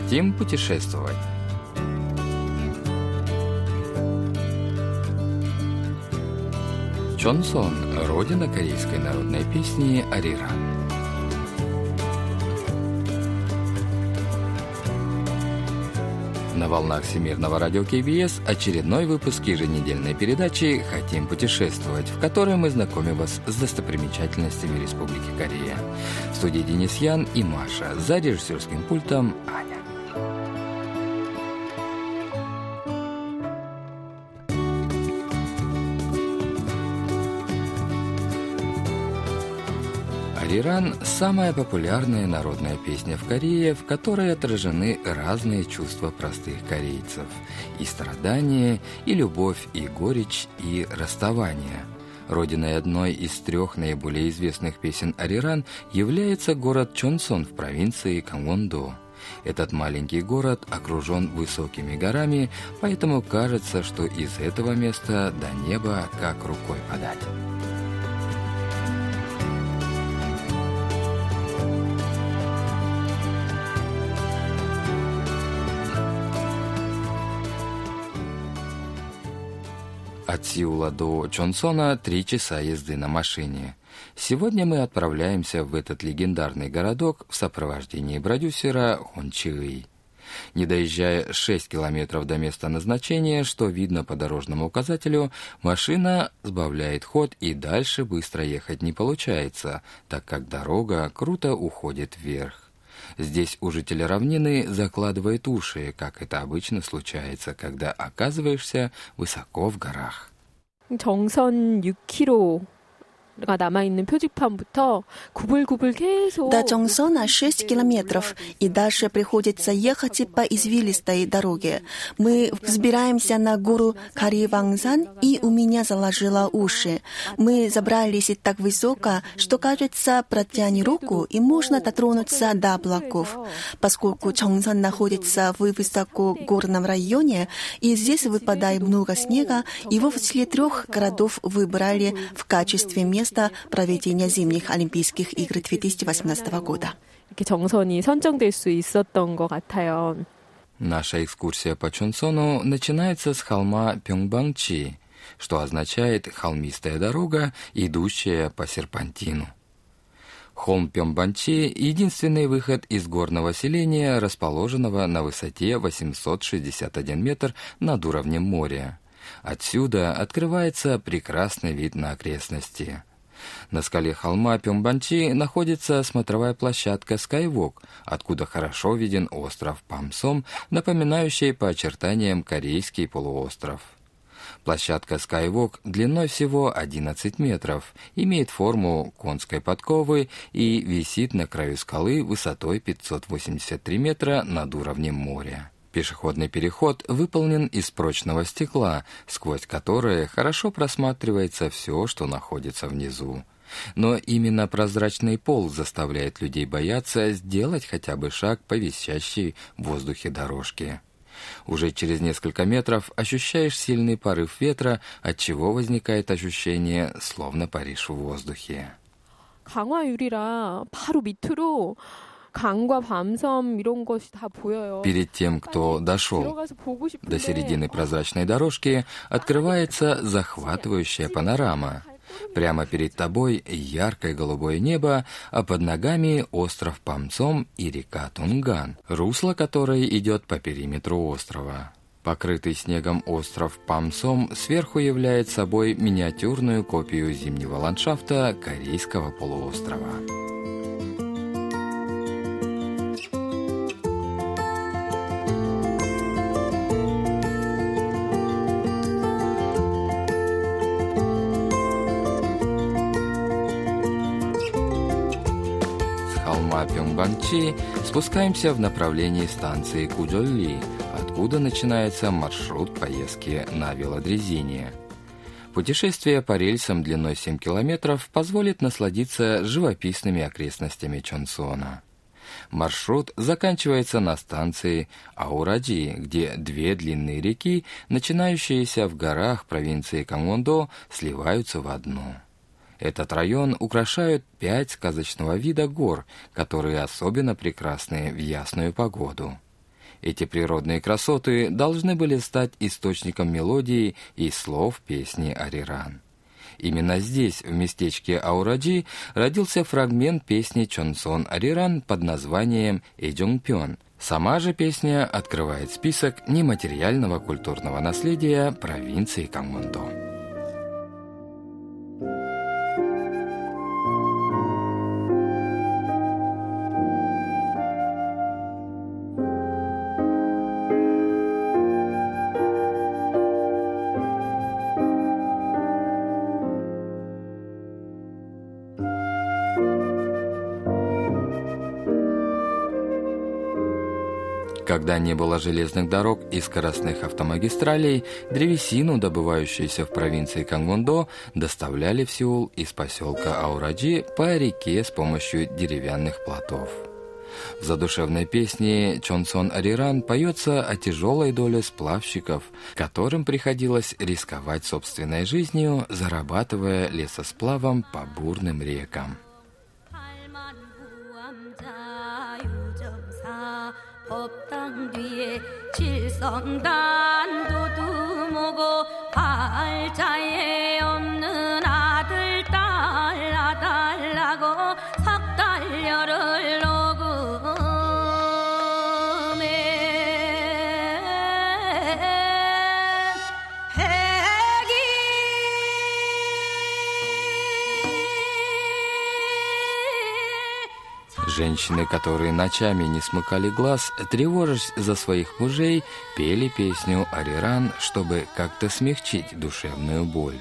Хотим путешествовать. Чонсон – родина корейской народной песни «Ариран». На волнах Всемирного радио КБС очередной выпуск еженедельной передачи «Хотим путешествовать», в которой мы знакомим вас с достопримечательностями Республики Корея. В студии Денис Ян и Маша, за режиссерским пультом Аня. Ариран – самая популярная народная песня в Корее, в которой отражены разные чувства простых корейцев – и страдания, и любовь, и горечь, и расставание. Родиной одной из трех наиболее известных песен Ариран является город Чонсон в провинции Кангвондо. Этот маленький город окружен высокими горами, поэтому кажется, что из этого места до неба как рукой подать. От Сеула до Чонсона три часа езды на машине. Сегодня мы отправляемся в этот легендарный городок в сопровождении продюсера Хон Чиэй. Не доезжая 6 километров до места назначения, что видно по дорожному указателю, машина сбавляет ход и дальше быстро ехать не получается, так как дорога круто уходит вверх. Здесь у жителя равнины закладывает уши, как это обычно случается, когда оказываешься высоко в горах. 정선 6km До Чонгсона 6 километров, и дальше приходится ехать по извилистой дороге. Мы взбираемся на гору Каривангсан, и у меня заложило уши. Мы забрались так высоко, что, кажется, протяни руку, и можно дотронуться до облаков. Поскольку Чонгсон находится в высокогорном районе, и здесь выпадает много снега, его в числе трех городов выбрали в качестве места место проведения зимних Олимпийских игр 2018 года. 이렇게 정선이 선정될 수 있었던 것 같아요. Наша экскурсия по Чунсону начинается с холма Пёнгбангчи, что означает «холмистая дорога, идущая по серпантину». Холм Пёмбанчи – единственный выход из горного селения, расположенного на высоте 861 метр над уровнем моря. Отсюда открывается прекрасный вид на окрестности. На скале холма Пёмбанчи находится смотровая площадка Skywalk, откуда хорошо виден остров Памсом, напоминающий по очертаниям корейский полуостров. Площадка Skywalk длиной всего 11 метров, имеет форму конской подковы и висит на краю скалы высотой 583 метра над уровнем моря. Пешеходный переход выполнен из прочного стекла, сквозь которое хорошо просматривается все, что находится внизу. Но именно прозрачный пол заставляет людей бояться сделать хотя бы шаг по висящей в воздухе дорожке. Уже через несколько метров ощущаешь сильный порыв ветра, от чего возникает ощущение, словно паришь в воздухе. 강화유리라 바로 밑으로 Перед тем, кто дошел до середины прозрачной дорожки, открывается захватывающая панорама. Прямо перед тобой яркое голубое небо, а под ногами остров Памцом и река Тунган, русло которой идет по периметру острова. Покрытый снегом остров Памсом сверху является собой миниатюрную копию зимнего ландшафта Корейского полуострова. Пёнгбанчи спускаемся в направлении станции Куджолли, откуда начинается маршрут поездки на велодрезине. Путешествие по рельсам длиной 7 километров позволит насладиться живописными окрестностями Чонсона. Маршрут заканчивается на станции Аураджи, где две длинные реки, начинающиеся в горах провинции Камондо, сливаются в одну. Этот район украшают пять сказочного вида гор, которые особенно прекрасны в ясную погоду. Эти природные красоты должны были стать источником мелодии и слов песни «Ариран». Именно здесь, в местечке Аураджи, родился фрагмент песни Чонсон Ариран под названием «Эджунгпён». Сама же песня открывает список нематериального культурного наследия провинции Кангмундо. Когда не было железных дорог и скоростных автомагистралей, древесину, добывающуюся в провинции Кангондо, доставляли в Сеул из поселка Аураджи по реке с помощью деревянных плотов. В задушевной песне Чонсон Ариран поется о тяжелой доле сплавщиков, которым приходилось рисковать собственной жизнью, зарабатывая лесосплавом по бурным рекам. 법 당 뒤에 칠성단 도 두모고 발자에 없는 아들 딸 아달라고 삭달려를 Женщины, которые ночами не смыкали глаз, тревожась за своих мужей, пели песню «Ариран», чтобы как-то смягчить душевную боль.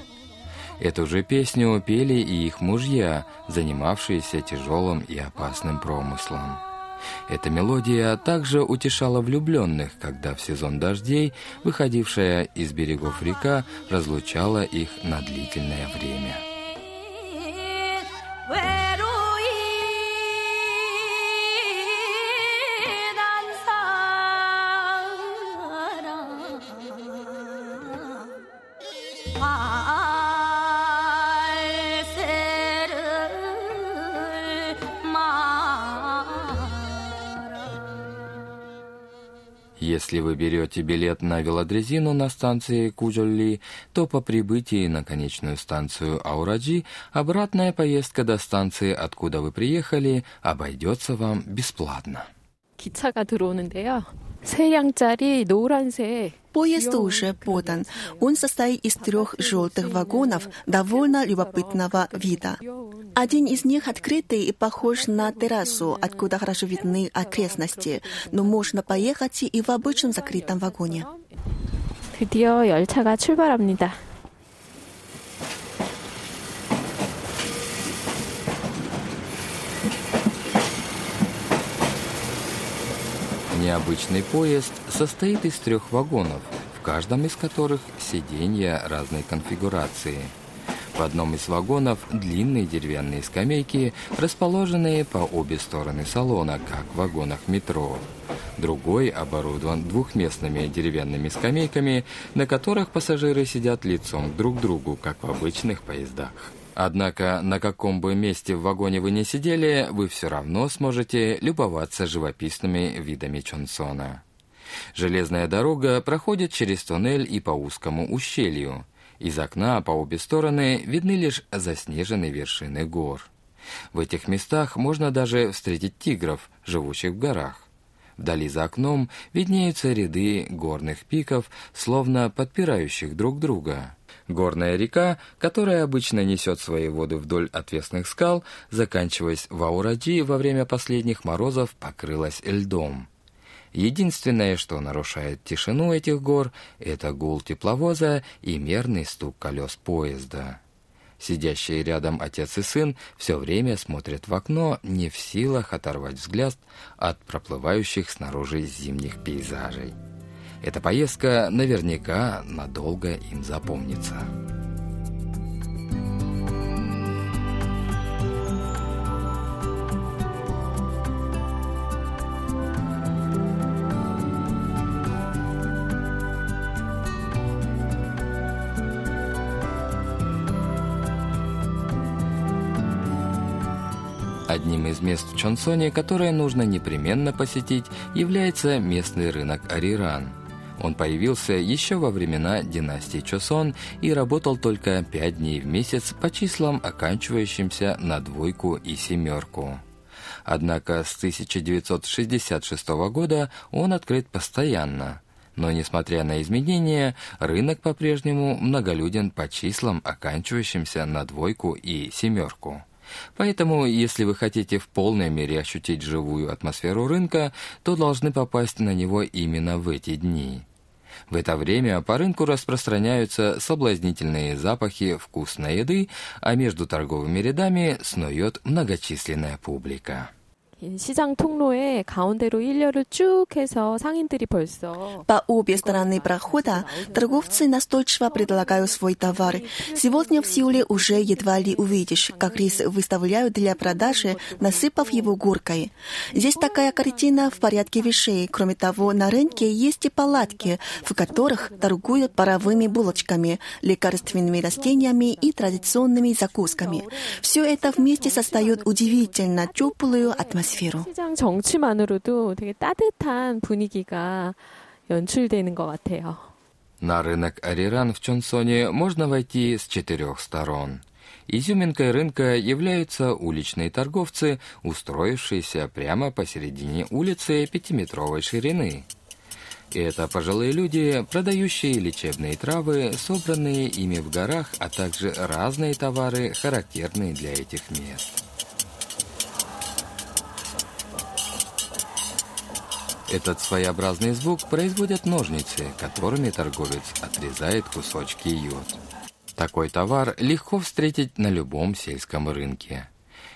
Эту же песню пели и их мужья, занимавшиеся тяжелым и опасным промыслом. Эта мелодия также утешала влюбленных, когда в сезон дождей, выходившая из берегов река, разлучала их на длительное время. Если вы берете билет на велодрезину на станции Куджолли, то по прибытии на конечную станцию Аураджи обратная поездка до станции, откуда вы приехали, обойдется вам бесплатно. 기차가 들어오는데요. 세 량짜리 노란색 Поезд уже подан. Он состоит из трех желтых вагонов довольно любопытного вида. Один из них открытый и похож на террасу, откуда хорошо видны окрестности, но можно поехать и в обычном закрытом вагоне. 드디어 열차가 출발합니다. Необычный поезд состоит из трех вагонов, в каждом из которых сиденья разной конфигурации. В одном из вагонов длинные деревянные скамейки, расположенные по обе стороны салона, как в вагонах метро. Другой оборудован двухместными деревянными скамейками, на которых пассажиры сидят лицом друг к другу, как в обычных поездах. Однако на каком бы месте в вагоне вы не сидели, вы все равно сможете любоваться живописными видами Чонсона. Железная дорога проходит через туннель и по узкому ущелью. Из окна по обе стороны видны лишь заснеженные вершины гор. В этих местах можно даже встретить тигров, живущих в горах. Вдали за окном виднеются ряды горных пиков, словно подпирающих друг друга. Горная река, которая обычно несет свои воды вдоль отвесных скал, заканчиваясь в Аураджи во время последних морозов, покрылась льдом. Единственное, что нарушает тишину этих гор, это гул тепловоза и мерный стук колес поезда. Сидящие рядом отец и сын все время смотрят в окно, не в силах оторвать взгляд от проплывающих снаружи зимних пейзажей. Эта поездка наверняка надолго им запомнится. Одним из мест в Чонсоне, которое нужно непременно посетить, является местный рынок Ариран – он появился еще во времена династии Чосон и работал только пять дней в месяц по числам, оканчивающимся на двойку и семерку. Однако с 1966 года он открыт постоянно. Но, несмотря на изменения, рынок по-прежнему многолюден по числам, оканчивающимся на двойку и семерку. Поэтому, если вы хотите в полной мере ощутить живую атмосферу рынка, то должны попасть на него именно в эти дни. В это время по рынку распространяются соблазнительные запахи вкусной еды, а между торговыми рядами снует многочисленная публика. 시장 통로에 가운데로 일렬을 쭉 해서 상인들이 벌써 По обе стороны прохода торговцы настойчиво предлагают свой товар. Сегодня в Сеуле уже едва ли увидишь, как рис выставляют для продажи, насыпав его горкой. Здесь такая картина в порядке вещей. Кроме того, на рынке есть и палатки, в которых торгуют паровыми булочками, лекарственными растениями и традиционными закусками. Все это вместе создает удивительно теплую атмосферу. атмосферу. На рынок Ариран в Чонсоне можно войти с четырех сторон. Изюминкой рынка являются уличные торговцы, устроившиеся прямо посередине улицы пятиметровой ширины. Это пожилые люди, продающие лечебные травы, собранные ими в горах, а также разные товары, характерные для этих мест. Этот своеобразный звук производят ножницы, которыми торговец отрезает кусочки йод. Такой товар легко встретить на любом сельском рынке.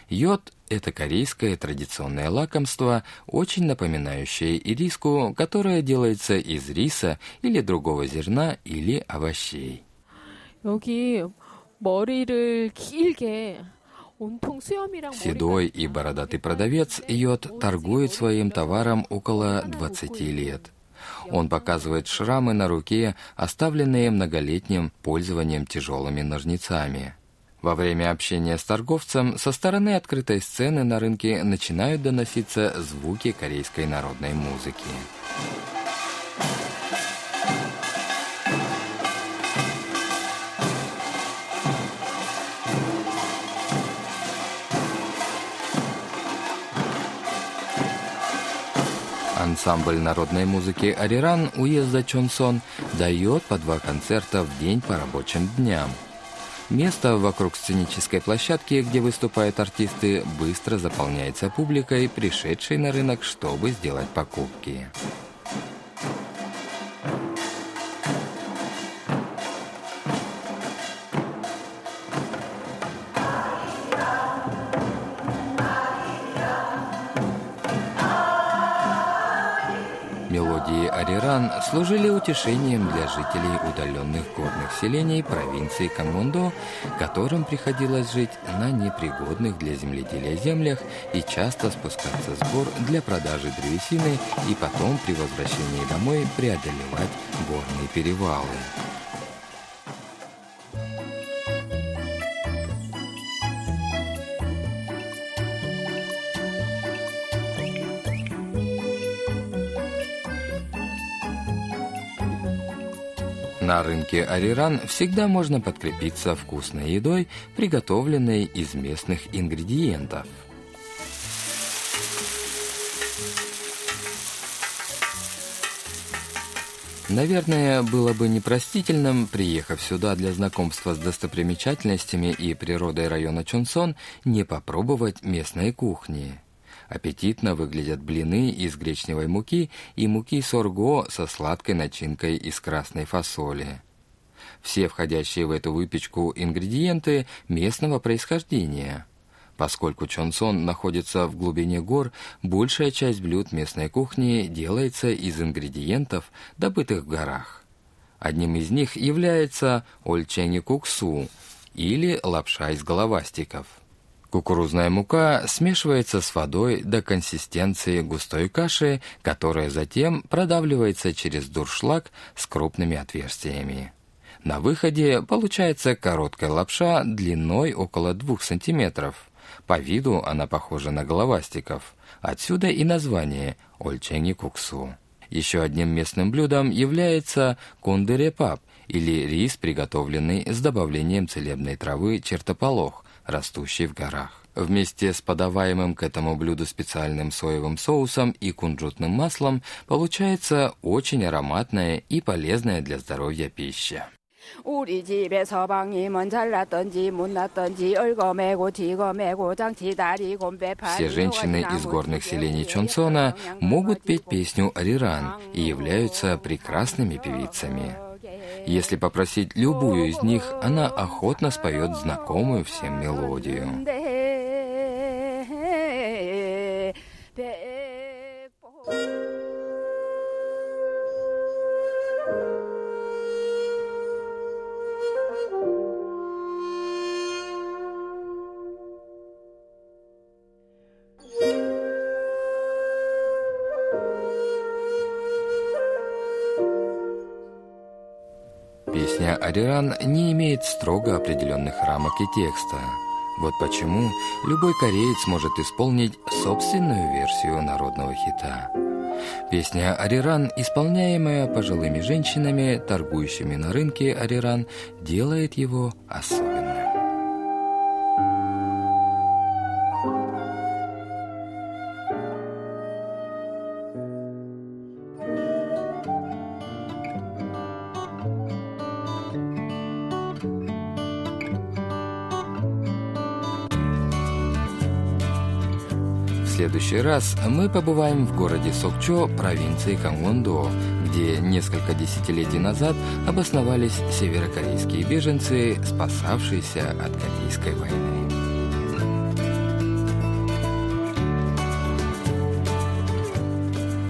Йод – это корейское традиционное лакомство, очень напоминающее ириску, которое делается из риса или другого зерна или овощей. 여기 머리를 길게 Седой и бородатый продавец йод торгует своим товаром около 20 лет. Он показывает шрамы на руке, оставленные многолетним пользованием тяжелыми ножницами. Во время общения с торговцем со стороны открытой сцены на рынке начинают доноситься звуки корейской народной музыки. Ансамбль народной музыки «Ариран» уезда Чонсон дает по два концерта в день по рабочим дням. Место вокруг сценической площадки, где выступают артисты, быстро заполняется публикой, пришедшей на рынок, чтобы сделать покупки. Служили утешением для жителей удаленных горных селений провинции Камондо, которым приходилось жить на непригодных для земледелия землях и часто спускаться с гор для продажи древесины и потом при возвращении домой преодолевать горные перевалы. На рынке Ариран всегда можно подкрепиться вкусной едой, приготовленной из местных ингредиентов. Наверное, было бы непростительным, приехав сюда для знакомства с достопримечательностями и природой района Чунсон, не попробовать местной кухни. Аппетитно выглядят блины из гречневой муки и муки сорго со сладкой начинкой из красной фасоли. Все входящие в эту выпечку ингредиенты местного происхождения. Поскольку Чонсон находится в глубине гор, большая часть блюд местной кухни делается из ингредиентов, добытых в горах. Одним из них является ольчени куксу или лапша из головастиков – Кукурузная мука смешивается с водой до консистенции густой каши, которая затем продавливается через дуршлаг с крупными отверстиями. На выходе получается короткая лапша длиной около 2 см. По виду она похожа на головастиков. Отсюда и название ольченги куксу. Еще одним местным блюдом является кондерепап, или рис, приготовленный с добавлением целебной травы чертополох, растущий в горах. Вместе с подаваемым к этому блюду специальным соевым соусом и кунжутным маслом получается очень ароматная и полезная для здоровья пища. 우리 집에 서방님은 잘났던지 못났던지 얼거 매고 지거 매고 장치 다리 곰배 Все женщины из горных селений Чонсона могут петь песню «Ариран» и являются прекрасными певицами. Если попросить любую из них, она охотно споет знакомую всем мелодию. «Ариран» не имеет строго определенных рамок и текста. Вот почему любой кореец может исполнить собственную версию народного хита. Песня «Ариран», исполняемая пожилыми женщинами, торгующими на рынке Ариран, делает его особенным. Следующий раз мы побываем в городе Сокчо, провинции Кангвондо, где несколько десятилетий назад обосновались северокорейские беженцы, спасавшиеся от Корейской войны.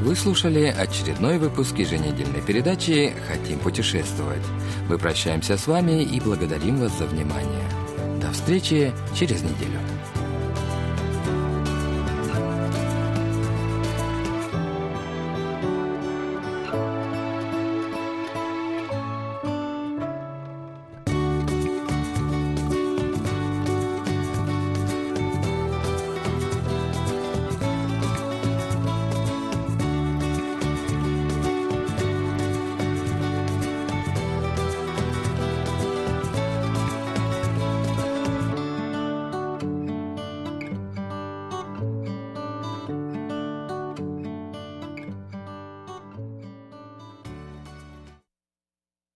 Вы слушали очередной выпуск еженедельной передачи «Хотим путешествовать». Мы прощаемся с вами и благодарим вас за внимание. До встречи через неделю.